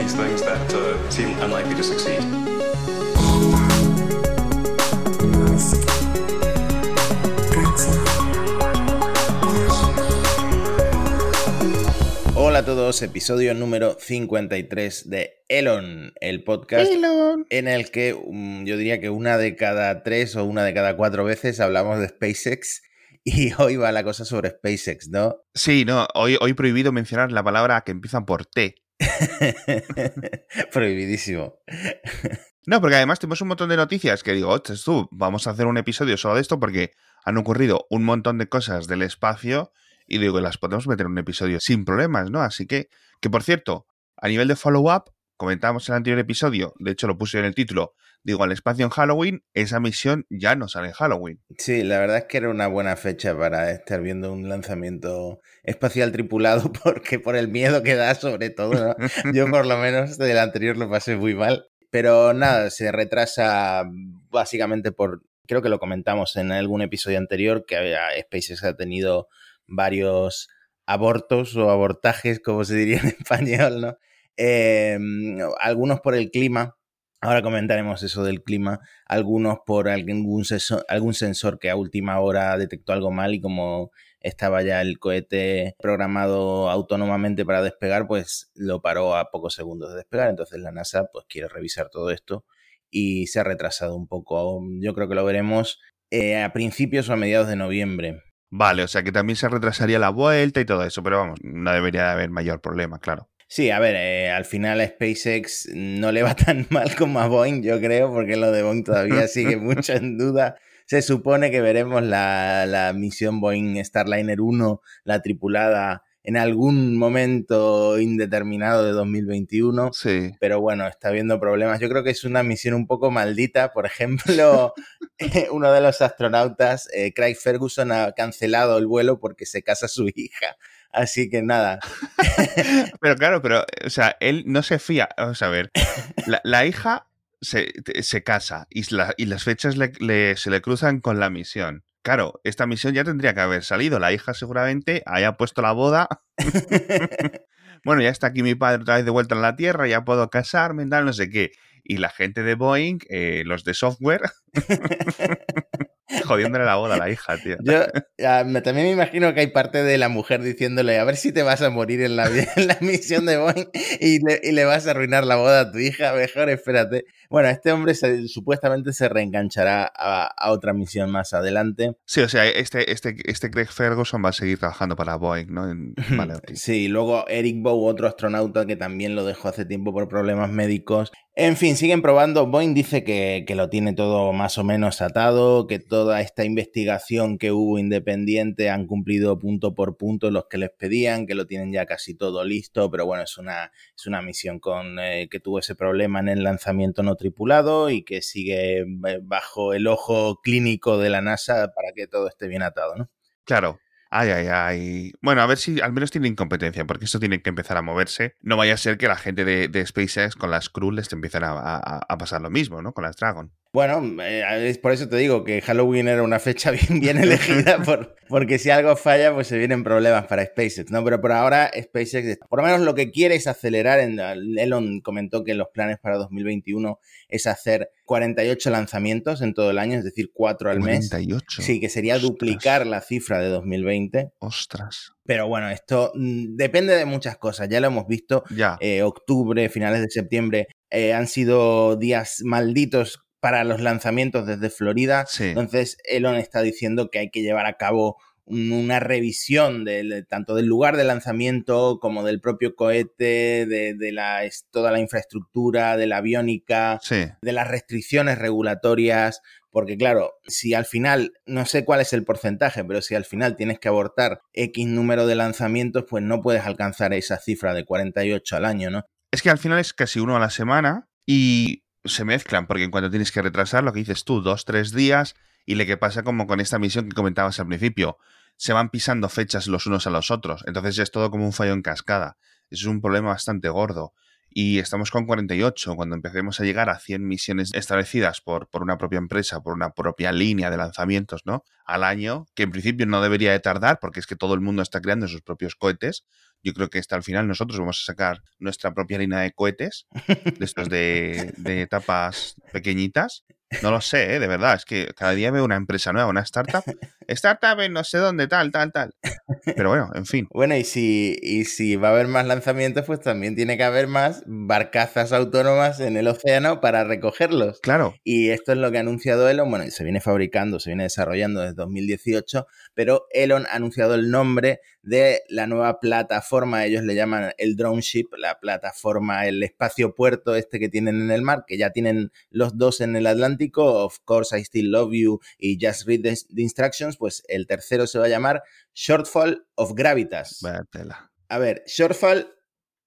these things that uh, seem unlikely to succeed. Hola a todos, episodio número 53 de Elon, el podcast en el que um, yo diría que una de cada tres o una de cada cuatro veces hablamos de SpaceX y hoy va la cosa sobre SpaceX, ¿no? Sí, no, hoy, hoy prohibido mencionar la palabra que empieza por T. Prohibidísimo. No, porque además tenemos un montón de noticias que digo, tú, vamos a hacer un episodio solo de esto porque han ocurrido un montón de cosas del espacio y digo las podemos meter en un episodio sin problemas, ¿no? Así que, que por cierto, a nivel de follow-up, comentábamos en el anterior episodio, de hecho lo puse en el título, digo, al espacio en Halloween, esa misión ya no sale en Halloween. Sí, la verdad es que era una buena fecha para estar viendo un lanzamiento espacial tripulado, porque por el miedo que da sobre todo, ¿no? yo por lo menos del anterior lo pasé muy mal. Pero nada, se retrasa básicamente por, creo que lo comentamos en algún episodio anterior, que SpaceX ha tenido varios abortos o abortajes, como se diría en español, ¿no? Eh, algunos por el clima, ahora comentaremos eso del clima, algunos por algún sensor, que a última hora detectó algo mal y como estaba ya el cohete programado autónomamente para despegar, pues lo paró a pocos segundos de despegar, entonces la NASA pues quiere revisar todo esto y se ha retrasado un poco. Yo creo que lo veremos eh, a principios o a mediados de noviembre. Vale, o sea que también se retrasaría la vuelta y todo eso, pero vamos, no debería de haber mayor problema, claro. Sí, a ver, eh, al final a SpaceX no le va tan mal como a Boeing, yo creo, porque lo de Boeing todavía sigue mucho en duda. Se supone que veremos la, la misión Boeing Starliner 1, la tripulada, en algún momento indeterminado de 2021. Sí. Pero bueno, está habiendo problemas. Yo creo que es una misión un poco maldita. Por ejemplo, uno de los astronautas, eh, Craig Ferguson, ha cancelado el vuelo porque se casa su hija. Así que nada. pero claro, pero, o sea, él no se fía. Vamos a ver. La, la hija se, se, casa y, la, y las fechas le, le, se le cruzan con la misión. Claro, esta misión ya tendría que haber salido. La hija seguramente haya puesto la boda. bueno, ya está aquí mi padre otra vez de vuelta en la Tierra, ya puedo casarme, tal, no sé qué. Y la gente de Boeing, eh, los de software, jodiéndole la boda a la hija, tío. Yo también me imagino que hay parte de la mujer diciéndole, a ver si te vas a morir en la, en la misión de Boeing y le, y le, vas a arruinar la boda a tu hija, mejor espérate. Bueno, este hombre se, supuestamente se reenganchará a, a, otra misión más adelante. Sí, o sea, este, este, este Craig Ferguson va a seguir trabajando para Boeing, ¿no? En, vale, sí, luego Eric Bow, otro astronauta que también lo dejó hace tiempo por problemas médicos. En fin, siguen probando. Boeing dice que, lo tiene todo más o menos atado, que toda esta investigación que hubo independiente han cumplido punto por punto los que les pedían, que lo tienen ya casi todo listo, pero bueno, es una, es una misión con eh, que tuvo ese problema en el lanzamiento no tripulado y que sigue bajo el ojo clínico de la NASA para que todo esté bien atado, ¿no? Claro, Ay, ay, ay. Bueno, a ver si al menos tienen competencia, porque esto tiene que empezar a moverse. No vaya a ser que la gente de, SpaceX con las Crew les empiecen a, a, a, pasar lo mismo, ¿no? Con las Dragon. Bueno, eh, es por eso te digo que Halloween era una fecha bien, bien elegida, por, porque si algo falla, pues se vienen problemas para SpaceX, ¿no? Pero por ahora SpaceX, por lo menos lo que quiere es acelerar. En, Elon comentó que los planes para 2021 es hacer 48 lanzamientos en todo el año, es decir, 4 al 48. mes. Sí, que sería Ostras. duplicar la cifra de 2020. Ostras. Pero bueno, esto mm, depende de muchas cosas. Ya lo hemos visto. Ya. Eh, octubre, finales de septiembre, eh, han sido días malditos para los lanzamientos desde Florida. Sí. Entonces, Elon está diciendo que hay que llevar a cabo una revisión de, tanto del lugar de lanzamiento como del propio cohete, de, de la, toda la infraestructura, de la aviónica, sí. de las restricciones regulatorias. Porque claro, si al final, no sé cuál es el porcentaje, pero si al final tienes que abortar X número de lanzamientos, pues no puedes alcanzar esa cifra de 48 al año, ¿no? Es que al final es casi uno a la semana y se mezclan, porque en cuanto tienes que retrasar, lo que dices tú, dos, tres días, y lo que pasa como con esta misión que comentabas al principio, se van pisando fechas los unos a los otros, entonces es todo como un fallo en cascada. Es un problema bastante gordo. y estamos con 48. Cuando empecemos a llegar a 100 misiones establecidas por, por una propia empresa, por una propia línea de lanzamientos, ¿no? Al año, que en principio no debería de tardar, porque es que todo el mundo está creando sus propios cohetes. Yo creo que hasta el final nosotros vamos a sacar nuestra propia línea de cohetes, de estos de, de etapas pequeñitas. No lo sé, ¿eh? de verdad. Es que cada día veo una empresa nueva, una startup. Startup en no sé dónde, tal, tal, tal. Pero bueno, en fin. Bueno, y si, y si va a haber más lanzamientos, pues también tiene que haber más barcazas autónomas en el océano para recogerlos. Claro. Y esto es lo que ha anunciado Elon. Bueno, se viene fabricando, se viene desarrollando desde 2018, pero Elon ha anunciado el nombre de la nueva plataforma, ellos le llaman el drone ship, la plataforma, el espacio puerto este que tienen en el mar, que ya tienen los dos en el Atlántico, Of Course I Still Love You y Just Read the, Instructions, pues el tercero se va a llamar Shortfall of Gravitas. A ver, Shortfall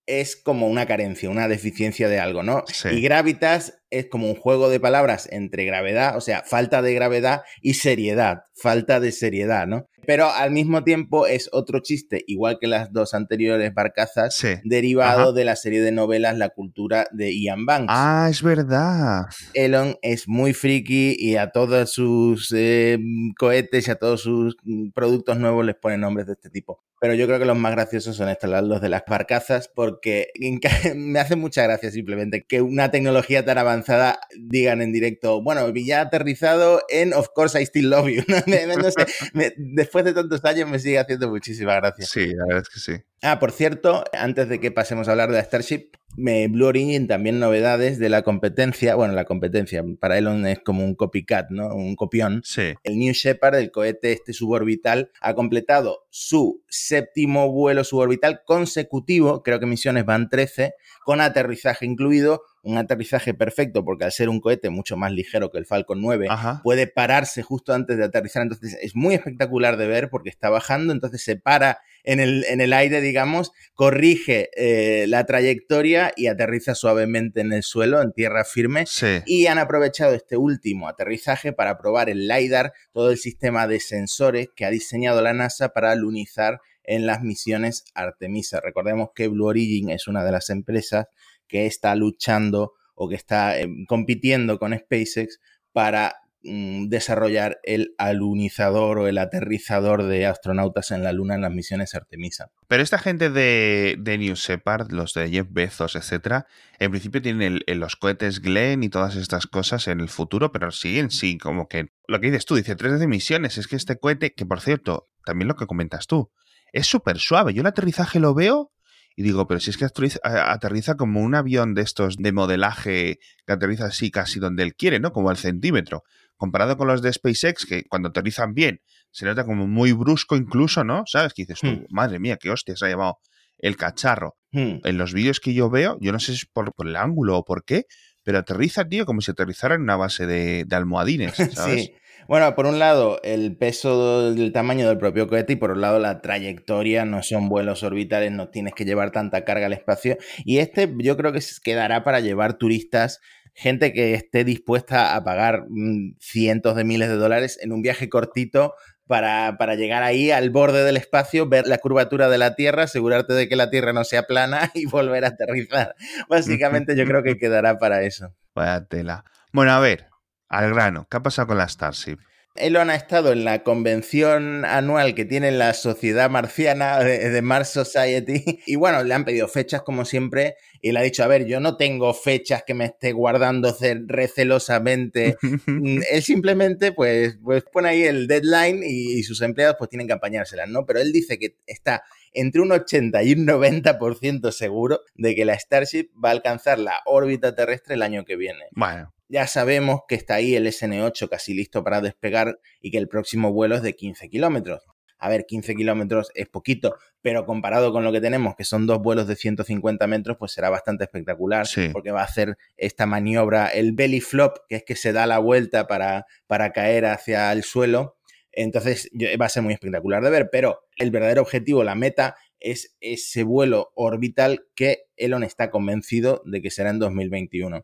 es como una carencia, una deficiencia de algo, ¿no? Y gravitas es como un juego de palabras entre gravedad, o sea, falta de gravedad y seriedad, falta de seriedad, ¿no? Pero al mismo tiempo es otro chiste, igual que las dos anteriores barcazas, derivado de la serie de novelas La cultura de Ian Banks. Ah, es verdad. Elon es muy friki y a todos sus eh, cohetes y a todos sus mm, productos nuevos les pone nombres de este tipo. Pero yo creo que los más graciosos son estos, los de las barcazas, porque me hace mucha gracia simplemente que una tecnología tan avanzada digan en directo, bueno, ya aterrizado en Of Course I Still Love You. después de tantos años me sigue haciendo muchísima gracia. Sí, la verdad es que sí. Ah, por cierto, antes de que pasemos a hablar de la Starship, Blue Origin también novedades de la competencia. Bueno, la competencia para Elon es como un copycat, ¿no? Un copión. Sí. El New Shepard, el cohete este suborbital, ha completado su séptimo vuelo suborbital consecutivo, creo que misiones van 13, con aterrizaje incluido, un aterrizaje perfecto porque al ser un cohete mucho más ligero que el Falcon 9 puede pararse justo antes de aterrizar, entonces es muy espectacular de ver porque está bajando, entonces se para en el, en el aire, digamos, corrige eh, la trayectoria y aterriza suavemente en el suelo, en tierra firme, y han aprovechado este último aterrizaje para probar el LiDAR, todo el sistema de sensores que ha diseñado la NASA para lunizar en las misiones Artemisa. Recordemos que Blue Origin es una de las empresas que está luchando o que está em, compitiendo con SpaceX para desarrollar el alunizador o el aterrizador de astronautas en la Luna en las misiones Artemisa. Pero esta gente de, New Shepard, los de Jeff Bezos, etcétera, en principio tienen los cohetes Glenn y todas estas cosas en el futuro, pero siguen sí, como que lo que dices tú, dice tres de misiones, es que este cohete, que por cierto, también lo que comentas tú, es súper suave. Yo el aterrizaje lo veo y digo, pero si es que aterriza como un avión de estos de modelaje que aterriza así casi donde él quiere, ¿no? Como al centímetro. Comparado con los de SpaceX, que cuando aterrizan bien se nota como muy brusco incluso, ¿no? ¿Sabes? Que dices tú, hmm. madre mía, qué hostia se ha llevado el cacharro. Hmm. En los vídeos que yo veo, yo no sé si es por, el ángulo o por qué, pero aterriza, tío, como si aterrizara en una base de, de almohadines, ¿sabes? sí. Bueno, por un lado, el peso del tamaño del propio cohete y por otro lado, la trayectoria, no son vuelos orbitales, no tienes que llevar tanta carga al espacio. Y este yo creo que quedará para llevar turistas, gente que esté dispuesta a pagar mm, cientos de miles de dólares en un viaje cortito para, para, llegar ahí al borde del espacio, ver la curvatura de la Tierra, asegurarte de que la Tierra no sea plana y volver a aterrizar. Básicamente yo creo que quedará para eso. Vaya tela. Bueno, a ver, al grano, ¿qué ha pasado con la Starship? Elon ha estado en la convención anual que tiene la Sociedad Marciana de, Mars Society y bueno, le han pedido fechas como siempre y le ha dicho, a ver, yo no tengo fechas que me esté guardando recelosamente. Mm, él simplemente pues, pues pone ahí el deadline y, sus empleados pues tienen que apañárselas, ¿no? Pero él dice que está entre un 80 y un 90% seguro de que la Starship va a alcanzar la órbita terrestre el año que viene. Bueno. Ya sabemos que está ahí el SN8 casi listo para despegar y que el próximo vuelo es de 15 kilómetros. A ver, 15 kilómetros es poquito, pero comparado con lo que tenemos, que son dos vuelos de 150 metros, pues será bastante espectacular, porque va a hacer esta maniobra, el belly flop, que es que se da la vuelta para, para caer hacia el suelo. Entonces va a ser muy espectacular de ver, pero el verdadero objetivo, la meta, es ese vuelo orbital que Elon está convencido de que será en 2021.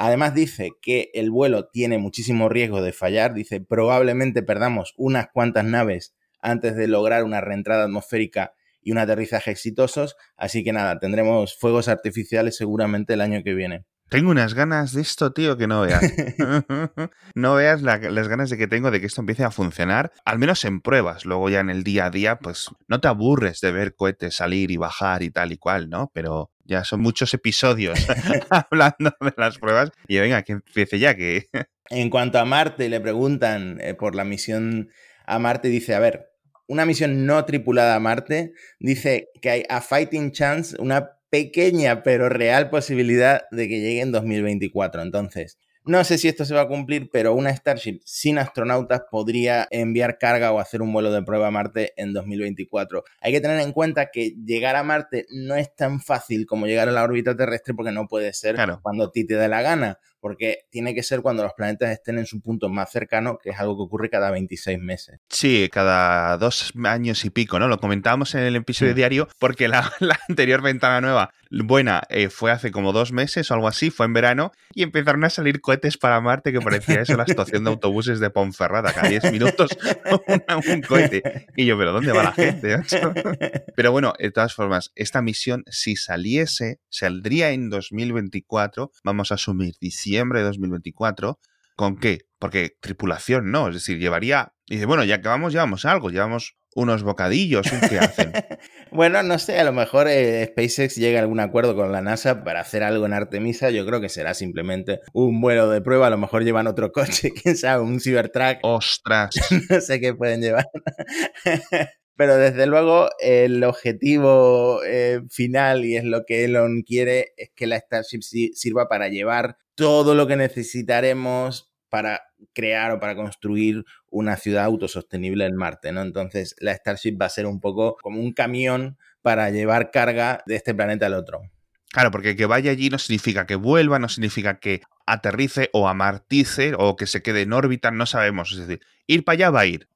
Además dice que el vuelo tiene muchísimo riesgo de fallar, dice probablemente perdamos unas cuantas naves antes de lograr una reentrada atmosférica y un aterrizaje exitosos. Así que nada, tendremos fuegos artificiales seguramente el año que viene. Tengo unas ganas de esto, tío, que no veas. no veas las ganas de que tengo de que esto empiece a funcionar, al menos en pruebas. Luego ya en el día a día, pues no te aburres de ver cohetes salir y bajar y tal y cual, ¿no? Pero ya son muchos episodios hablando de las pruebas y venga, que empiece ya que... en cuanto a Marte, le preguntan eh, por la misión a Marte, dice, a ver, una misión no tripulada a Marte, dice que hay a fighting chance, una pequeña pero real posibilidad de que llegue en 2024. Entonces, no sé si esto se va a cumplir, pero una Starship sin astronautas podría enviar carga o hacer un vuelo de prueba a Marte en 2024. Hay que tener en cuenta que llegar a Marte no es tan fácil como llegar a la órbita terrestre porque no puede ser cuando a ti te dé la gana porque tiene que ser cuando los planetas estén en su punto más cercano, que es algo que ocurre cada 26 meses. Sí, cada dos años y pico, ¿no? Lo comentábamos en el episodio diario, porque la, anterior ventana nueva, buena, eh, fue hace como dos meses o algo así, fue en verano, y empezaron a salir cohetes para Marte, que parecía eso la estación de autobuses de Ponferrada, cada 10 minutos un cohete. Y yo, ¿pero dónde va la gente? Pero bueno, de todas formas, esta misión, si saliese, saldría en 2024, vamos a asumir diciembre de 2024. ¿Con qué? Porque tripulación no, es decir, llevaría. Y dice, bueno, ya que vamos, llevamos algo, llevamos unos bocadillos, ¿qué hacen? bueno, no sé, a lo mejor eh, SpaceX llega a algún acuerdo con la NASA para hacer algo en Artemisa. Yo creo que será simplemente un vuelo de prueba. A lo mejor llevan otro coche, quién sabe, un Cybertruck. ¡Ostras! no sé qué pueden llevar. Pero desde luego el objetivo eh, final y es lo que Elon quiere es que la Starship sirva para llevar todo lo que necesitaremos para crear o para construir una ciudad autosostenible en Marte, ¿no? Entonces la Starship va a ser un poco como un camión para llevar carga de este planeta al otro. Claro, porque que vaya allí no significa que vuelva, no significa que aterrice o amartice o que se quede en órbita, no sabemos. Es decir, ir para allá va a ir.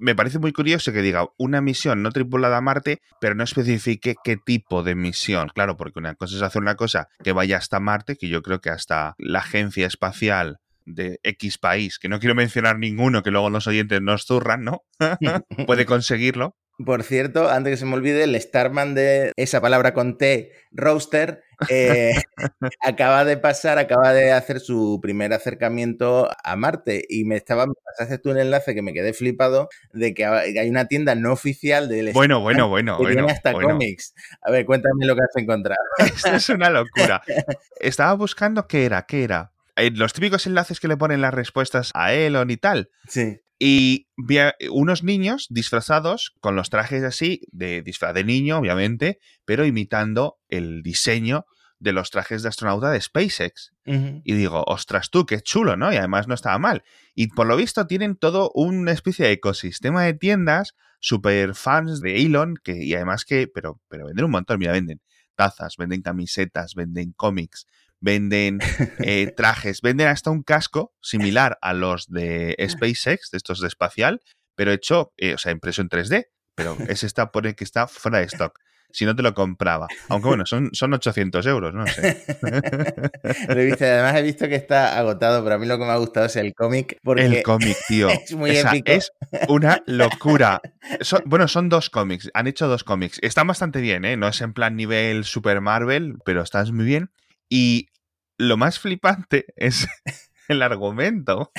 Me parece muy curioso que diga una misión no tripulada a Marte, pero no especifique qué tipo de misión. Claro, porque una cosa es hacer una cosa que vaya hasta Marte, que yo creo que hasta la agencia espacial de X país, que no quiero mencionar ninguno, que luego los oyentes nos zurran, ¿no? Puede conseguirlo. Por cierto, antes que se me olvide, el Starman de esa palabra con T, roaster, eh, acaba de pasar, acaba de hacer su primer acercamiento a Marte y me estaba, me pasaste tú un enlace que me quedé flipado de que hay una tienda no oficial del Bueno, bueno, bueno, que bueno. hasta cómics. A ver, cuéntame lo que has encontrado. Esto es una locura. Estaba buscando qué era, qué era. Eh, los típicos enlaces que le ponen las respuestas a Elon y tal. Sí. Y vi unos niños disfrazados con los trajes así, de disfraz de niño, obviamente, pero imitando el diseño de los trajes de astronauta de SpaceX. Y digo, ostras tú, qué chulo, ¿no? Y además no estaba mal. Y por lo visto tienen todo una especie de ecosistema de tiendas super fans de Elon, que, y además que, pero, pero venden un montón, mira, venden tazas, venden camisetas, venden cómics, venden eh, trajes, venden hasta un casco similar a los de SpaceX, de estos de espacial, pero hecho, eh, o sea, impreso en 3D. Pero ese está, pone que está fuera de stock. Si no te lo compraba. Aunque bueno, son, son 800 euros, no sé. lo he visto, además he visto que está agotado, pero a mí lo que me ha gustado es el cómic. El cómic, tío. Es muy épico. Es una locura. bueno, son dos cómics. Han hecho dos cómics. Están bastante bien, ¿eh? No es en plan nivel Super Marvel, pero están muy bien. Y lo más flipante es el argumento.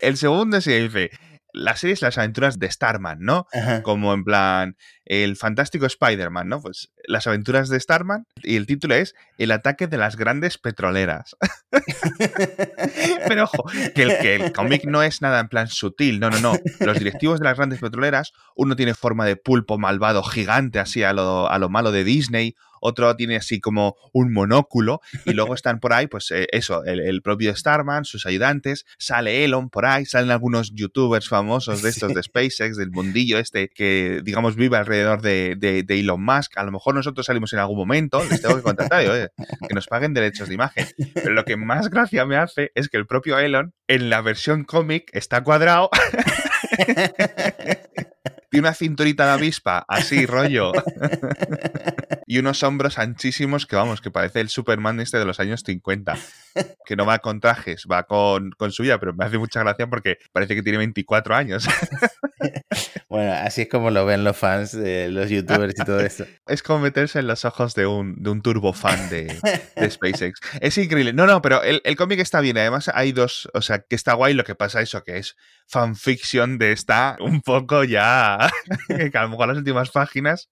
El segundo se dice, la serie es las aventuras de Starman, ¿no? Como en plan, el fantástico Spider-Man, ¿no? Pues las aventuras de Starman y el título es El ataque de las grandes petroleras. Pero ojo, que el, que el cómic no es nada en plan sutil, no, no, no. Los directivos de las grandes petroleras, uno tiene forma de pulpo malvado gigante, así a lo, a lo malo de Disney, otro tiene así como un monóculo y luego están por ahí, pues eh, eso, el, propio Starman, sus ayudantes, sale Elon por ahí, salen algunos youtubers famosos de estos de SpaceX, del mundillo este que digamos vive alrededor de, de, Elon Musk. A lo mejor nosotros salimos en algún momento, les tengo que contratar, que nos paguen derechos de imagen. Pero lo que más gracia me hace es que el propio Elon en la versión cómic está cuadrado. Tiene una cinturita de avispa, así, rollo. y unos hombros anchísimos que, vamos, que parece el Superman este de los años 50, que no va con trajes, va con, con suya, pero me hace mucha gracia porque parece que tiene 24 años. Bueno, así es como lo ven los fans de los youtubers y todo eso. Es como meterse en los ojos de un, de un turbo fan de, de SpaceX. Es increíble. No, no, pero el, el cómic está bien. Además, hay dos, o sea, que está guay. Lo que pasa eso, que es fanfiction de esta un poco ya, que a lo mejor las últimas páginas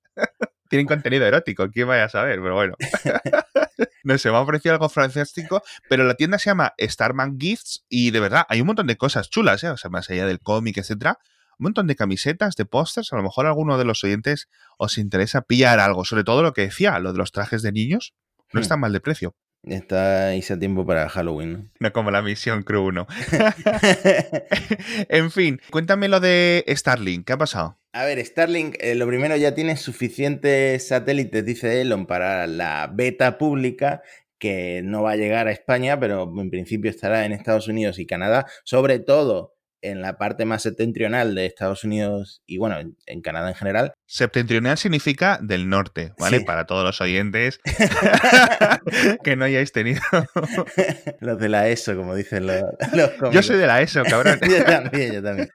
tienen contenido erótico. ¿Quién vaya a saber? Pero bueno. No sé, me ha parecido algo fantástico, pero la tienda se llama Starman Gifts y de verdad hay un montón de cosas chulas, ¿eh? o sea, más allá del cómic, etcétera, un montón de camisetas, de pósters, a lo mejor a alguno de los oyentes os interesa pillar algo, sobre todo lo que decía, lo de los trajes de niños, no Hmm. está mal de precio. Está hice a tiempo para Halloween. No como la misión Crew 1. en fin, cuéntame lo de Starlink, ¿qué ha pasado? A ver, Starlink, eh, lo primero ya tiene suficientes satélites, dice Elon, para la beta pública que no va a llegar a España, pero en principio estará en Estados Unidos y Canadá, sobre todo en la parte más septentrional de Estados Unidos y bueno, en, Canadá en general. Septentrional significa del norte, ¿vale? Sí. Para todos los oyentes que no hayáis tenido. los de la ESO, como dicen los, los Yo soy de la ESO, cabrón. yo también, yo también.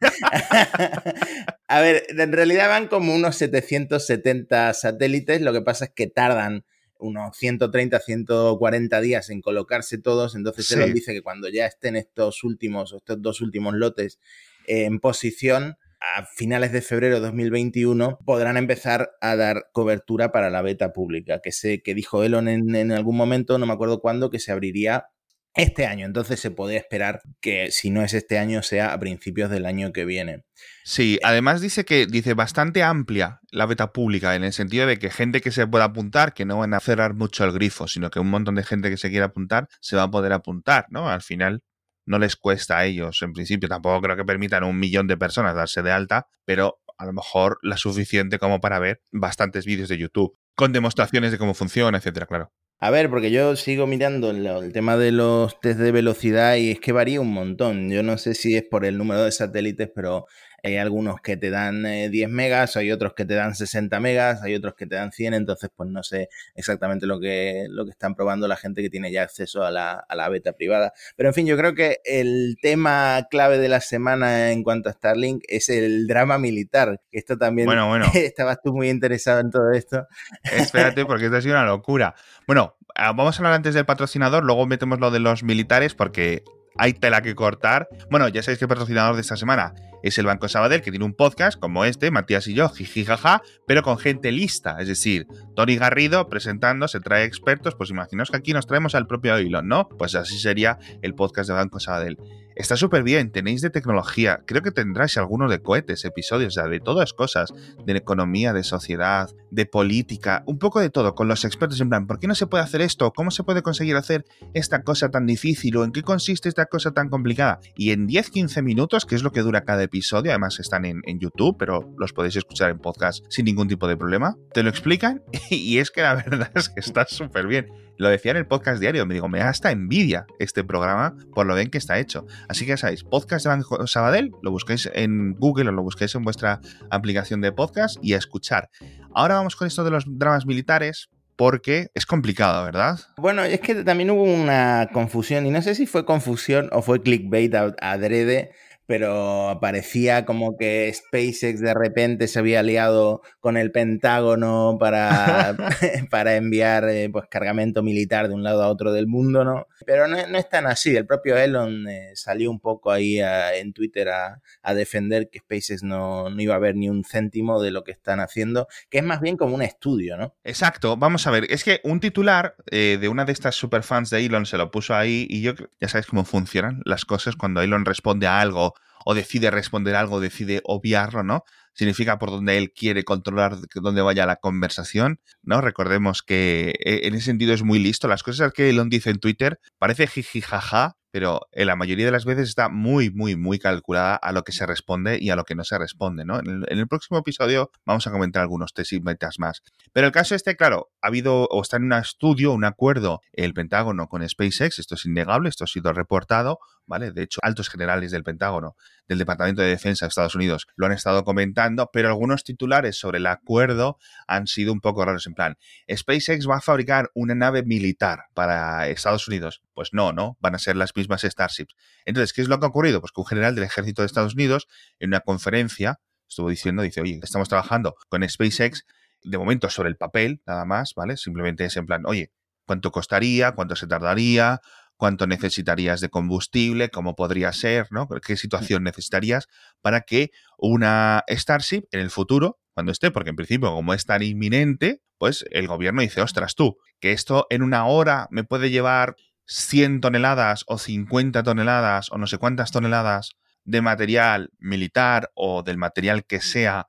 A ver, en realidad van como unos 770 satélites, lo que pasa es que tardan unos 130, 140 días en colocarse todos, entonces Sí. Elon dice que cuando ya estén estos últimos, estos dos últimos lotes eh, en posición, a finales de febrero de 2021 podrán empezar a dar cobertura para la beta pública, que sé que dijo Elon en, en algún momento, no me acuerdo cuándo, que se abriría este año. Entonces se puede esperar que si no es este año sea a principios del año que viene. Sí, además dice que dice bastante amplia la beta pública, en el sentido de que gente que se pueda apuntar, que no van a cerrar mucho el grifo, sino que un montón de gente que se quiera apuntar se va a poder apuntar, ¿no? Al final no les cuesta a ellos, en principio. Tampoco creo que permitan a un millón de personas darse de alta, pero a lo mejor la suficiente como para ver bastantes vídeos de YouTube con demostraciones de cómo funciona, etcétera, claro. A ver, porque yo sigo mirando el tema de los test de velocidad y es que varía un montón. Yo no sé si es por el número de satélites, pero hay algunos que te dan eh, 10 megas, hay otros que te dan 60 megas, hay otros que te dan 100, entonces pues no sé exactamente lo que, lo que están probando la gente que tiene ya acceso a la, a la beta privada. Pero en fin, yo creo que el tema clave de la semana en cuanto a Starlink es el drama militar. Esto también Bueno, bueno. estabas tú muy interesado en todo esto. Espérate, porque esto ha sido una locura. Bueno, ah, vamos a hablar antes del patrocinador, luego metemos lo de los militares, porque hay tela que cortar. Bueno, ya sabéis que el patrocinador de esta semana es el Banco Sabadell, que tiene un podcast como este, Matías y yo, jiji jaja, pero con gente lista. Es decir, Tony Garrido presentando, se trae expertos, pues imaginaos que aquí nos traemos al propio Elon, ¿no? Pues así sería el podcast de Banco Sabadell. Está súper bien, tenéis de tecnología, creo que tendráis algunos de cohetes, episodios, de todas cosas, de economía, de sociedad, de política, un poco de todo, con los expertos en plan, ¿por qué no se puede hacer esto? ¿Cómo se puede conseguir hacer esta cosa tan difícil? ¿O en qué consiste esta cosa tan complicada? Y en 10-15 minutos, que es lo que dura cada episodio, además están en, en YouTube, pero los podéis escuchar en podcast sin ningún tipo de problema, te lo explican y es que la verdad es que está súper bien. Lo decía en el podcast diario, me digo, me da hasta envidia este programa por lo bien que está hecho. Así que ya sabéis, podcast de Banco Sabadell, lo busquéis en Google o lo busquéis en vuestra aplicación de podcast y a escuchar. Ahora vamos con esto de los dramas militares porque es complicado, ¿verdad? Bueno, es que también hubo una confusión, y no sé si fue confusión o fue clickbait adrede, pero parecía como que SpaceX de repente se había aliado con el Pentágono para, para enviar eh, pues, cargamento militar de un lado a otro del mundo, ¿no? Pero no, no es tan así. El propio Elon eh, salió un poco ahí a- en Twitter a, a defender que SpaceX no, no iba a ver ni un céntimo de lo que están haciendo, que es más bien como un estudio, ¿no? Exacto, vamos a ver, es que un titular eh, de una de estas superfans de Elon se lo puso ahí y yo, ya sabéis cómo funcionan las cosas cuando Elon responde a algo o decide responder algo, decide obviarlo, ¿no? Significa por donde él quiere controlar dónde vaya la conversación, ¿no? Recordemos que eh, en ese sentido es muy listo. Las cosas que Elon dice en Twitter parece jiji jaja, pero en la mayoría de las veces está muy, muy, muy calculada a lo que se responde y a lo que no se responde, ¿no? En el, próximo episodio vamos a comentar algunos test y metas más. Pero el caso este, claro, ha habido o está en un estudio, un acuerdo, el Pentágono con SpaceX, esto es innegable, esto ha sido reportado, De hecho, altos generales del Pentágono, del Departamento de Defensa de Estados Unidos, lo han estado comentando, pero algunos titulares sobre el acuerdo han sido un poco raros. En plan, SpaceX va a fabricar una nave militar para Estados Unidos. Pues no, ¿no? Van a ser las mismas Starships. Entonces, ¿qué es lo que ha ocurrido? Pues que un general del ejército de Estados Unidos, en una conferencia, estuvo diciendo, dice, oye, estamos trabajando con SpaceX, de momento sobre el papel, nada más, ¿vale? Simplemente es en plan, oye, ¿cuánto costaría? ¿Cuánto se tardaría? Cuánto necesitarías de combustible, cómo podría ser, ¿no? ¿Qué situación necesitarías para que una Starship en el futuro, cuando esté, porque en principio como es tan inminente, pues el gobierno dice, ostras tú, que esto en una hora me puede llevar 100 toneladas o 50 toneladas o no sé cuántas toneladas de material militar o del material que sea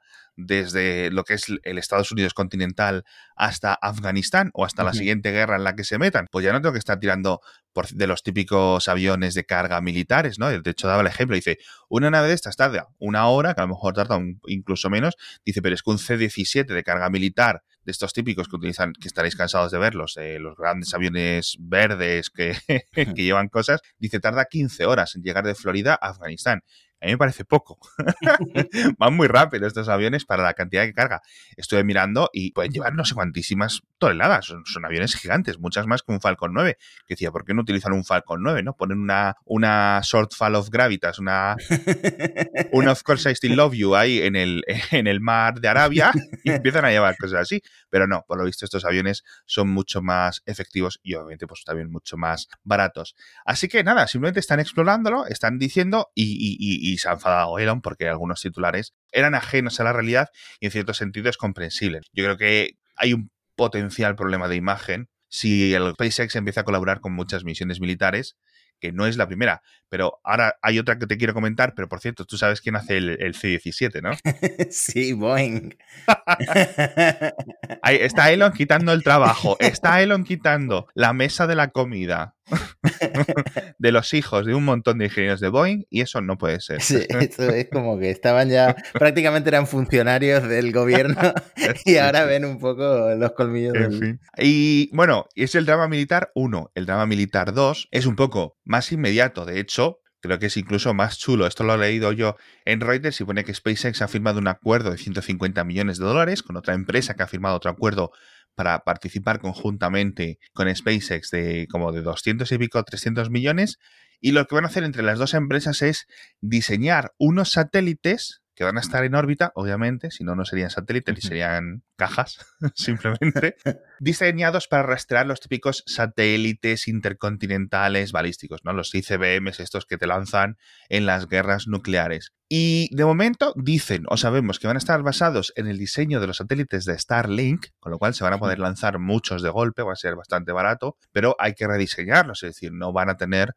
desde lo que es el Estados Unidos continental hasta Afganistán o hasta la siguiente guerra en la que se metan, pues ya no tengo que estar tirando por, de los típicos aviones de carga militares, ¿no? De hecho, daba el ejemplo, dice, una nave de estas tarda una hora, que a lo mejor tarda incluso menos, dice, pero es que un C-17 de carga militar de estos típicos que utilizan, que estaréis cansados de verlos, eh, los grandes aviones verdes que, que llevan cosas, dice, tarda 15 horas en llegar de Florida a Afganistán. A mí me parece poco. Van muy rápido estos aviones para la cantidad que carga. Estuve mirando y pueden llevar no sé cuantísimas toneladas. Son, aviones gigantes, muchas más que un Falcon 9. Que decía, ¿por qué no utilizan un Falcon 9? ¿no? Ponen una, una short fall of gravitas, una, un Of course I still love you ahí en el, en el mar de Arabia y empiezan a llevar cosas así. Pero no, por lo visto estos aviones son mucho más efectivos y obviamente pues también mucho más baratos. Así que nada, simplemente están explorándolo, están diciendo y y se ha enfadado Elon porque algunos titulares eran ajenos a la realidad y en cierto sentido es comprensible. Yo creo que hay un potencial problema de imagen si el SpaceX empieza a colaborar con muchas misiones militares que no es la primera. Pero ahora hay otra que te quiero comentar, pero por cierto, tú sabes quién hace el, C-17, ¿no? sí, Boeing. Ahí está Elon quitando el trabajo, está Elon quitando la mesa de la comida de los hijos de un montón de ingenieros de Boeing y eso no puede ser. Sí, esto es como que estaban ya, prácticamente eran funcionarios del gobierno y ahora ven un poco los colmillos. En fin. Y bueno, es el drama militar 1. El drama militar 2 es un poco más inmediato. De hecho, creo que es incluso más chulo. Esto lo he leído yo en Reuters y pone que SpaceX ha firmado un acuerdo de 150 millones de dólares con otra empresa que ha firmado otro acuerdo para participar conjuntamente con SpaceX de como de 200 y pico, 300 millones. Y lo que van a hacer entre las dos empresas es diseñar unos satélites que van a estar en órbita, obviamente, si no, no serían satélites, ni serían cajas, simplemente, diseñados para rastrear los típicos satélites intercontinentales balísticos, ¿no? Los ICBMs, estos que te lanzan en las guerras nucleares. Y de momento dicen o sabemos que van a estar basados en el diseño de los satélites de Starlink, con lo cual se van a poder lanzar muchos de golpe, va a ser bastante barato, pero hay que rediseñarlos, es decir, no van a tener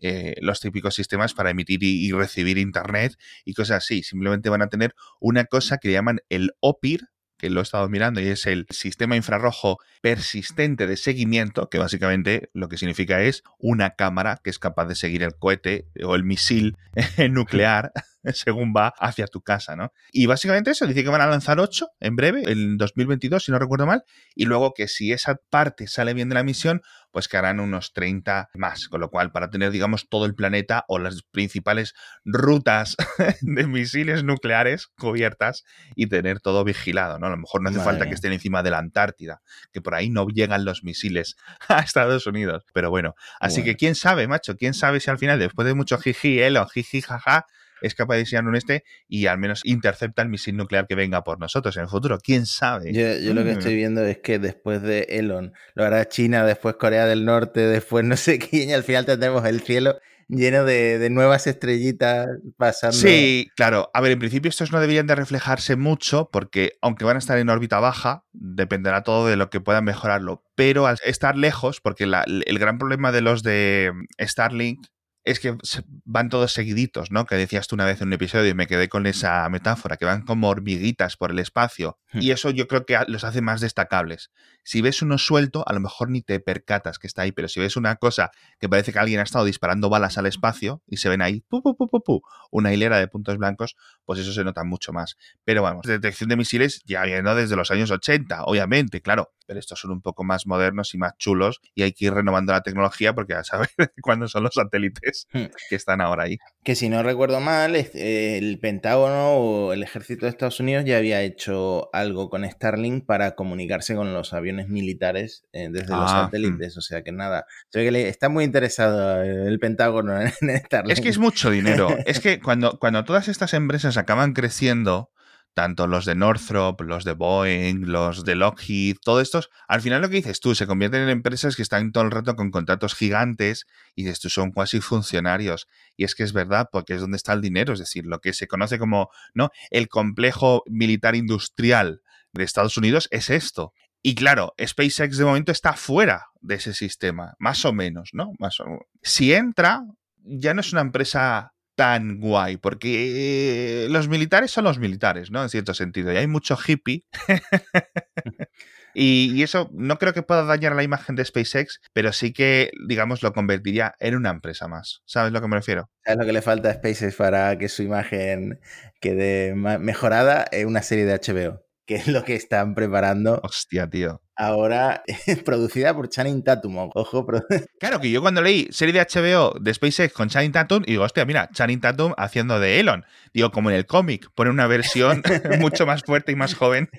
eh, los típicos sistemas para emitir y, recibir internet y cosas así. Simplemente van a tener una cosa que llaman el OPIR, que lo he estado mirando y es el sistema infrarrojo persistente de seguimiento, que básicamente lo que significa es una cámara que es capaz de seguir el cohete o el misil nuclear según va hacia tu casa, ¿no? Y básicamente eso, dice que van a lanzar 8 en breve, en 2022, si no recuerdo mal, y luego que si esa parte sale bien de la misión, pues que harán unos 30 más, con lo cual para tener, digamos, todo el planeta o las principales rutas de misiles nucleares cubiertas y tener todo vigilado, ¿no? A lo mejor no hace falta que estén encima de la Antártida, que por ahí no llegan los misiles a Estados Unidos, pero bueno, así que quién sabe, macho, quién sabe si al final, después de mucho jiji, elo, jiji, jaja, es capaz de diseñar un este y al menos intercepta el misil nuclear que venga por nosotros en el futuro. ¿Quién sabe? Yo, lo que estoy mm. viendo es que después de Elon, lo hará China, después Corea del Norte, después no sé quién, y al final tendremos el cielo lleno de, nuevas estrellitas pasando. Sí, claro. A ver, en principio estos no deberían de reflejarse mucho porque aunque van a estar en órbita baja, dependerá todo de lo que puedan mejorarlo. Pero al estar lejos, porque el gran problema de los de Starlink es que van todos seguiditos, ¿no? Que decías tú una vez en un episodio y me quedé con esa metáfora, que van como hormiguitas por el espacio. Hmm. Y eso yo creo que los hace más destacables. Si ves uno suelto, a lo mejor ni te percatas que está ahí, pero si ves una cosa que parece que alguien ha estado disparando balas al espacio y se ven ahí pu, pu, pu, pu, una hilera de puntos blancos, pues eso se nota mucho más. Pero vamos, detección de misiles ya viendo desde los años 80, obviamente, claro, pero estos son un poco más modernos y más chulos y hay que ir renovando la tecnología porque a saber cuándo son los satélites hmm. que están ahora ahí. Que si no recuerdo mal, el Pentágono o el ejército de Estados Unidos ya había hecho algo con Starlink para comunicarse con los aviones militares eh, desde los ah, satélites, hmm. o sea que nada, que está muy interesado el Pentágono en Starlink. Es que es mucho dinero, es que cuando, cuando todas estas empresas acaban creciendo, tanto los de Northrop, los de Boeing, los de Lockheed, todos estos, al final lo que dices tú, se convierten en empresas que están todo el rato con contratos gigantes y dices tú, son cuasi funcionarios. Y es que es verdad, porque es donde está el dinero, es decir, lo que se conoce como ¿no? el complejo militar industrial de Estados Unidos es esto. Y claro, SpaceX de momento está fuera de ese sistema, más o menos, ¿no? Más o menos. Si entra, ya no es una empresa tan guay, porque los militares son los militares, ¿no? En cierto sentido, y hay mucho hippie. y, eso no creo que pueda dañar la imagen de SpaceX, pero sí que, digamos, lo convertiría en una empresa más. ¿Sabes lo que me refiero? ¿Sabes lo que le falta a SpaceX para que su imagen quede mejorada? Es una serie de HBO que es lo que están preparando. Hostia, tío. Ahora producida por Channing Tatum. Ojo, claro que yo cuando leí serie de HBO de SpaceX con Channing Tatum, digo, hostia, mira, Channing Tatum haciendo de Elon. Digo, como en el cómic, pone una versión mucho más fuerte y más joven.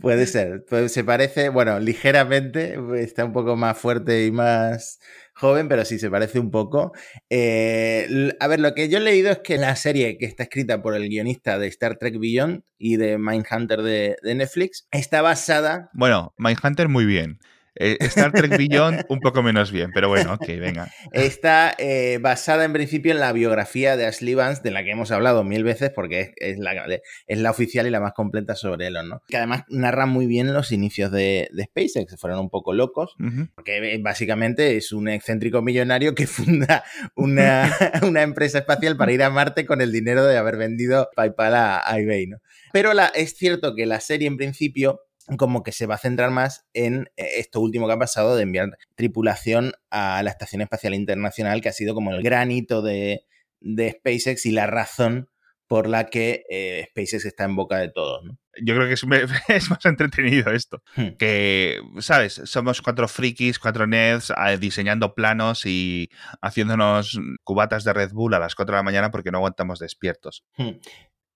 Puede ser, pues se parece, bueno, ligeramente, está un poco más fuerte y más joven, pero sí se parece un poco. Eh, a ver, lo que yo he leído es que la serie que está escrita por el guionista de Star Trek Beyond y de Mindhunter de, de Netflix está basada. Bueno, Mindhunter muy bien. Eh, Star Trek Beyond un poco menos bien, pero bueno, ok, venga. Está eh, basada en principio en la biografía de Ashley Vance, de la que hemos hablado mil veces porque es, la, es la oficial y la más completa sobre Elon, ¿no? Que además narra muy bien los inicios de, de SpaceX, fueron un poco locos, porque básicamente es un excéntrico millonario que funda una, una, empresa espacial para ir a Marte con el dinero de haber vendido PayPal a, a eBay, ¿no? Pero la, es cierto que la serie en principio como que se va a centrar más en eh, esto último que ha pasado de enviar tripulación a la Estación Espacial Internacional, que ha sido como el gran hito de, SpaceX y la razón por la que eh, SpaceX está en boca de todos. Yo creo que es, más entretenido esto. Hmm. Que, ¿sabes? Somos cuatro frikis, cuatro nerds eh, diseñando planos y haciéndonos cubatas de Red Bull a las 4 de la mañana porque no aguantamos despiertos. Hmm.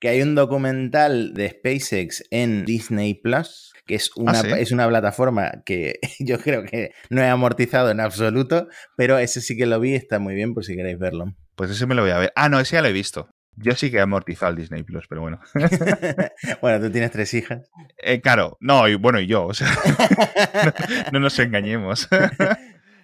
Que hay un documental de SpaceX en Disney Plus que es ¿Ah, una, es una plataforma que yo creo que no he amortizado en absoluto, pero ese sí que lo vi está muy bien por si queréis verlo. Pues ese me lo voy a ver. Ah, no, ese ya lo he visto. Yo sí que he amortizado el Disney Plus, pero bueno. bueno, tú tienes tres hijas. Eh, claro, no, y bueno, y yo, o sea, no nos engañemos.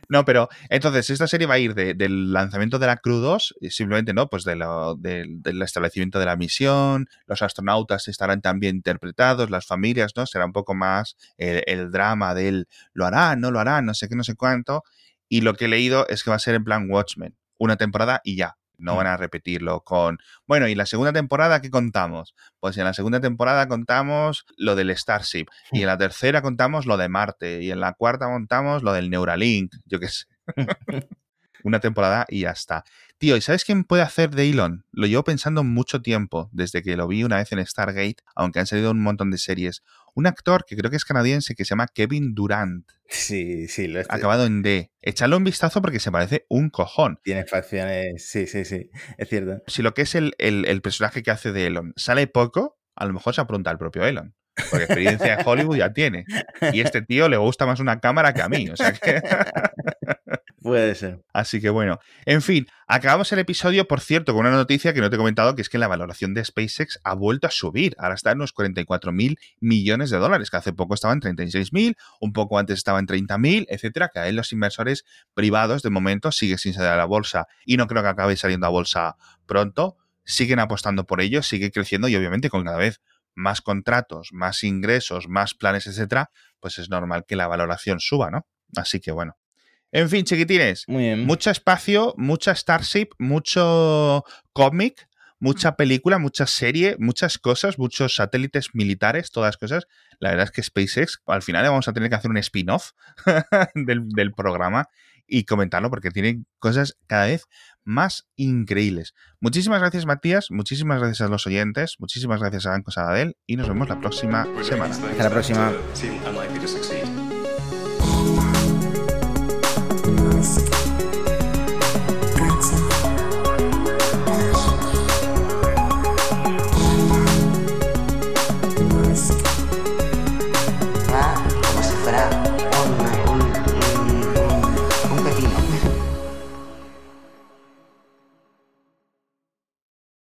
No, pero entonces esta serie va a ir del lanzamiento de la Crew 2, simplemente, ¿no? Pues de del establecimiento de la misión, los astronautas estarán también interpretados, las familias, ¿no? Será un poco más el, drama del lo harán, no lo harán, no sé qué, no sé cuánto. Y lo que he leído es que va a ser en plan Watchmen, una temporada y ya. No van a repetirlo con, bueno, ¿y la segunda temporada qué contamos? Pues en la segunda temporada contamos lo del Starship y en la tercera contamos lo de Marte y en la cuarta contamos lo del Neuralink, yo qué sé. Una temporada y ya está. Tío, ¿y sabes quién puede hacer de Elon? Lo llevo pensando mucho tiempo, desde que lo vi una vez en Stargate, aunque han salido un montón de series un actor que creo que es canadiense que se llama Kevin Durant. Sí, sí, lo Acabado en D. Échalo un vistazo porque se parece un cojón. Tiene facciones, sí, sí, sí, es cierto. Si lo que es el, el, personaje que hace de Elon sale poco, a lo mejor se apronta al propio Elon. Porque experiencia en Hollywood ya tiene. Y este tío le gusta más una cámara que a mí. O sea que. Puede ser. Así que bueno. En fin, acabamos el episodio, por cierto, con una noticia que no te he comentado, que es que la valoración de SpaceX ha vuelto a subir. Ahora está en unos 44 mil millones de dólares, que hace poco estaba en 36 mil, un poco antes estaba en 30 mil, etcétera. Que ahí los inversores privados de momento siguen sin salir a la bolsa y no creo que acabe saliendo a bolsa pronto. Siguen apostando por ello, sigue creciendo y obviamente con cada vez más contratos, más ingresos, más planes, etcétera, pues es normal que la valoración suba, ¿no? Así que bueno. En fin, chiquitines, mucho espacio, mucha Starship, mucho cómic, mucha película, mucha serie, muchas cosas, muchos satélites militares, todas cosas. La verdad es que SpaceX, al final vamos a tener que hacer un spin-off del, del programa y comentarlo porque tienen cosas cada vez más increíbles. Muchísimas gracias Matías, muchísimas gracias a los oyentes, muchísimas gracias a Banco Sabadell y nos vemos la próxima semana. Hasta la próxima.